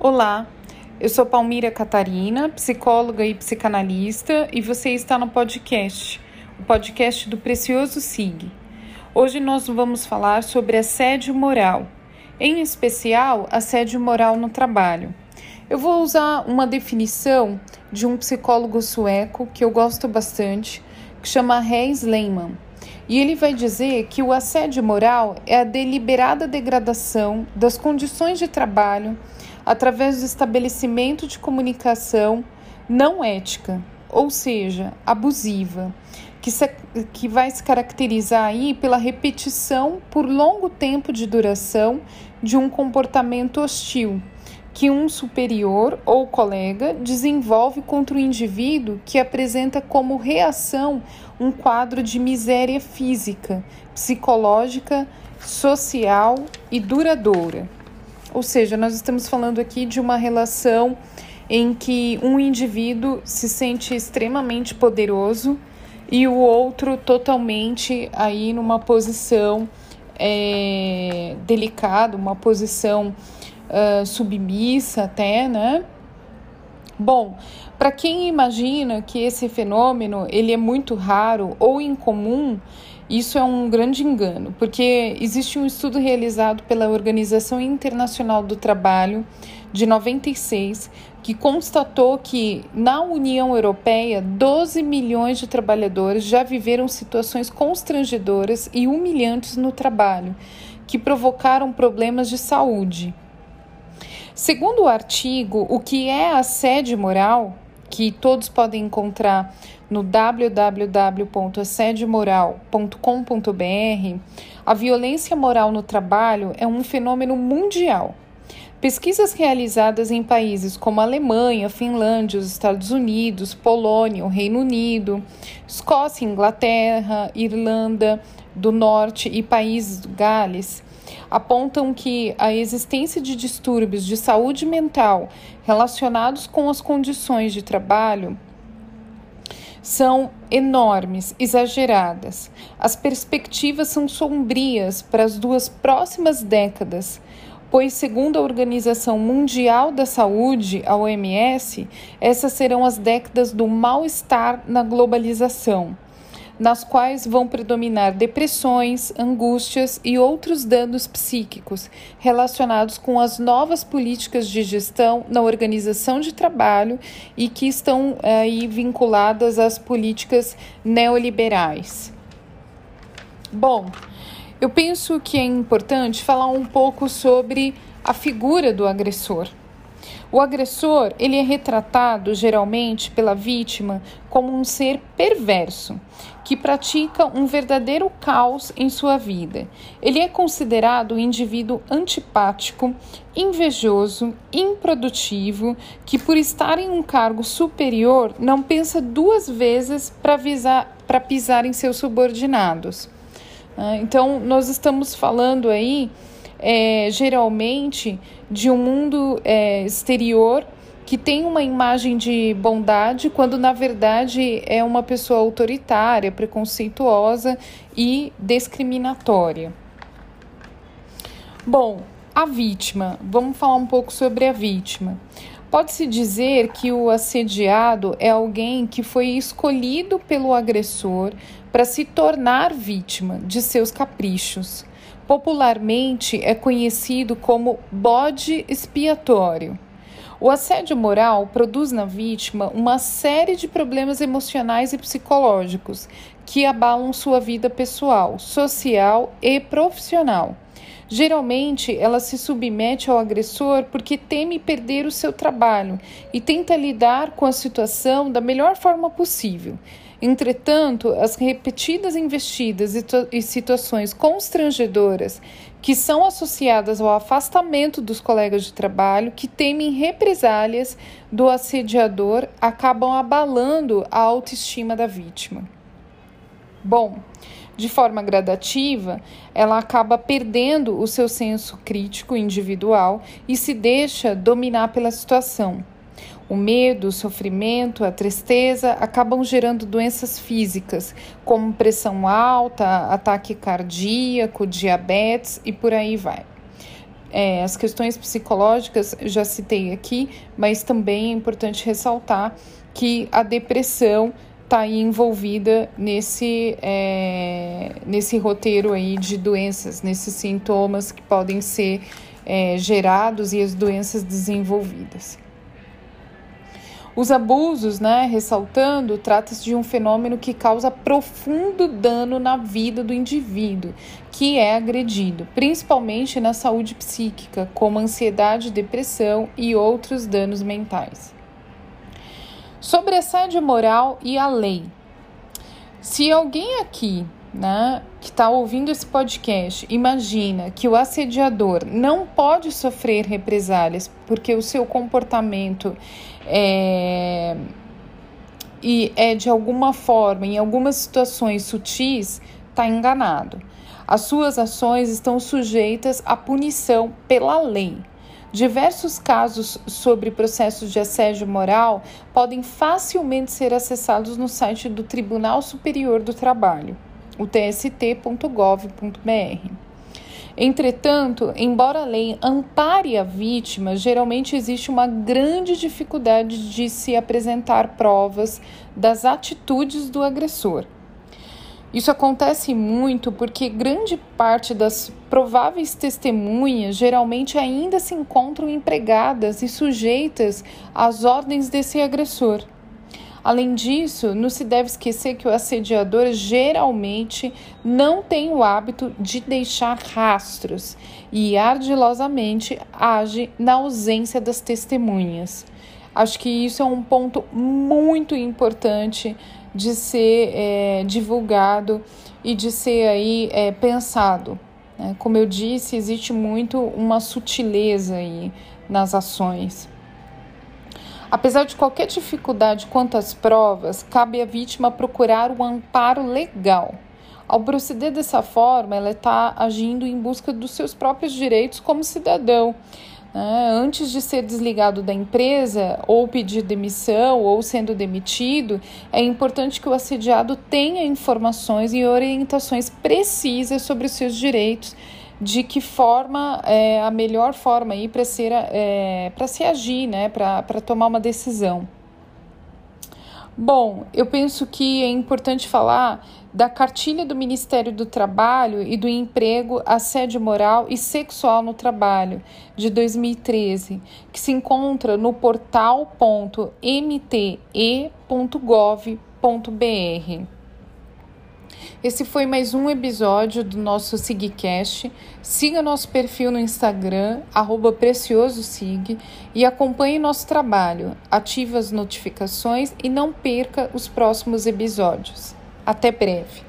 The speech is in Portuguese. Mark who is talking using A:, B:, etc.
A: Olá, eu sou Palmira Catarina, psicóloga e psicanalista, e você está no podcast, o podcast do Precioso SIG. Hoje nós vamos falar sobre assédio moral, em especial assédio moral no trabalho. Eu vou usar uma definição de um psicólogo sueco que eu gosto bastante, que chama Reis Lehmann. E ele vai dizer que o assédio moral é a deliberada degradação das condições de trabalho através do estabelecimento de comunicação não ética, ou seja, abusiva, que, se, que vai se caracterizar aí pela repetição por longo tempo de duração de um comportamento hostil que um superior ou colega desenvolve contra o indivíduo que apresenta como reação um quadro de miséria física, psicológica, social e duradoura. Ou seja, nós estamos falando aqui de uma relação em que um indivíduo se sente extremamente poderoso e o outro totalmente aí numa posição é, delicada, uma posição uh, submissa até, né? Bom, para quem imagina que esse fenômeno ele é muito raro ou incomum, isso é um grande engano, porque existe um estudo realizado pela Organização Internacional do Trabalho de 96 que constatou que na União Europeia 12 milhões de trabalhadores já viveram situações constrangedoras e humilhantes no trabalho, que provocaram problemas de saúde. Segundo o artigo O que é assédio moral, que todos podem encontrar no www.assediomoral.com.br, a violência moral no trabalho é um fenômeno mundial. Pesquisas realizadas em países como Alemanha, Finlândia, os Estados Unidos, Polônia, o Reino Unido, Escócia, Inglaterra, Irlanda do Norte e países do Gales apontam que a existência de distúrbios de saúde mental relacionados com as condições de trabalho são enormes, exageradas. As perspectivas são sombrias para as duas próximas décadas, pois, segundo a Organização Mundial da Saúde, a OMS, essas serão as décadas do mal-estar na globalização nas quais vão predominar depressões, angústias e outros danos psíquicos relacionados com as novas políticas de gestão na organização de trabalho e que estão aí vinculadas às políticas neoliberais. Bom, eu penso que é importante falar um pouco sobre a figura do agressor. O agressor, ele é retratado geralmente pela vítima como um ser perverso, que pratica um verdadeiro caos em sua vida. Ele é considerado um indivíduo antipático, invejoso, improdutivo, que por estar em um cargo superior não pensa duas vezes para pisar em seus subordinados. Ah, então, nós estamos falando aí é, geralmente de um mundo é, exterior que tem uma imagem de bondade, quando na verdade é uma pessoa autoritária, preconceituosa e discriminatória. Bom, a vítima. Vamos falar um pouco sobre a vítima. Pode-se dizer que o assediado é alguém que foi escolhido pelo agressor para se tornar vítima de seus caprichos popularmente é conhecido como bode expiatório. O assédio moral produz na vítima uma série de problemas emocionais e psicológicos que abalam sua vida pessoal, social e profissional. Geralmente, ela se submete ao agressor porque teme perder o seu trabalho e tenta lidar com a situação da melhor forma possível. Entretanto, as repetidas investidas e, situações constrangedoras que são associadas ao afastamento dos colegas de trabalho que temem represálias do assediador acabam abalando a autoestima da vítima. Bom, de forma gradativa, ela acaba perdendo o seu senso crítico individual e se deixa dominar pela situação. O medo, o sofrimento, a tristeza acabam gerando doenças físicas, como pressão alta, ataque cardíaco, diabetes e por aí vai. é, as questões psicológicas já citei aqui, mas também é importante ressaltar que a depressão está aí envolvida nesse, é, nesse roteiro aí de doenças, nesses sintomas que podem ser é, gerados e as doenças desenvolvidas. Os abusos, né, ressaltando, trata-se de um fenômeno que causa profundo dano na vida do indivíduo que é agredido, principalmente na saúde psíquica, como ansiedade, depressão e outros danos mentais. Sobre assédio moral e a lei. Se alguém aqui, né, que está ouvindo esse podcast, imagina que o assediador não pode sofrer represálias porque o seu comportamento é, e é de alguma forma, em algumas situações sutis, está enganado. As suas ações estão sujeitas à punição pela lei. Diversos casos sobre processos de assédio moral podem facilmente ser acessados no site do Tribunal Superior do Trabalho, o tst.gov.br. Entretanto, embora a lei ampare a vítima, geralmente existe uma grande dificuldade de se apresentar provas das atitudes do agressor. Isso acontece muito porque grande parte das prováveis testemunhas geralmente ainda se encontram empregadas e sujeitas às ordens desse agressor. Além disso, não se deve esquecer que o assediador geralmente não tem o hábito de deixar rastros e ardilosamente age na ausência das testemunhas. Acho que isso é um ponto muito importante de ser é, divulgado e de ser aí é, pensado. Né? Como eu disse, existe muito uma sutileza aí nas ações. Apesar de qualquer dificuldade quanto às provas, cabe à vítima procurar um amparo legal. Ao proceder dessa forma, ela está agindo em busca dos seus próprios direitos como cidadão né? Antes de ser desligado da empresa, ou pedir demissão, ou sendo demitido, é importante que o assediado tenha informações e orientações precisas sobre os seus direitos de que forma é a melhor forma aí para ser é, para se agir, né, para tomar uma decisão. Bom, eu penso que é importante falar da cartilha do Ministério do Trabalho e do Emprego, Assédio Moral e Sexual no Trabalho, de 2013, que se encontra no portal.mte.gov.br. Esse foi mais um episódio do nosso SIGcast. Siga nosso perfil no Instagram, PreciosoSig, e acompanhe nosso trabalho. Ative as notificações e não perca os próximos episódios. Até breve!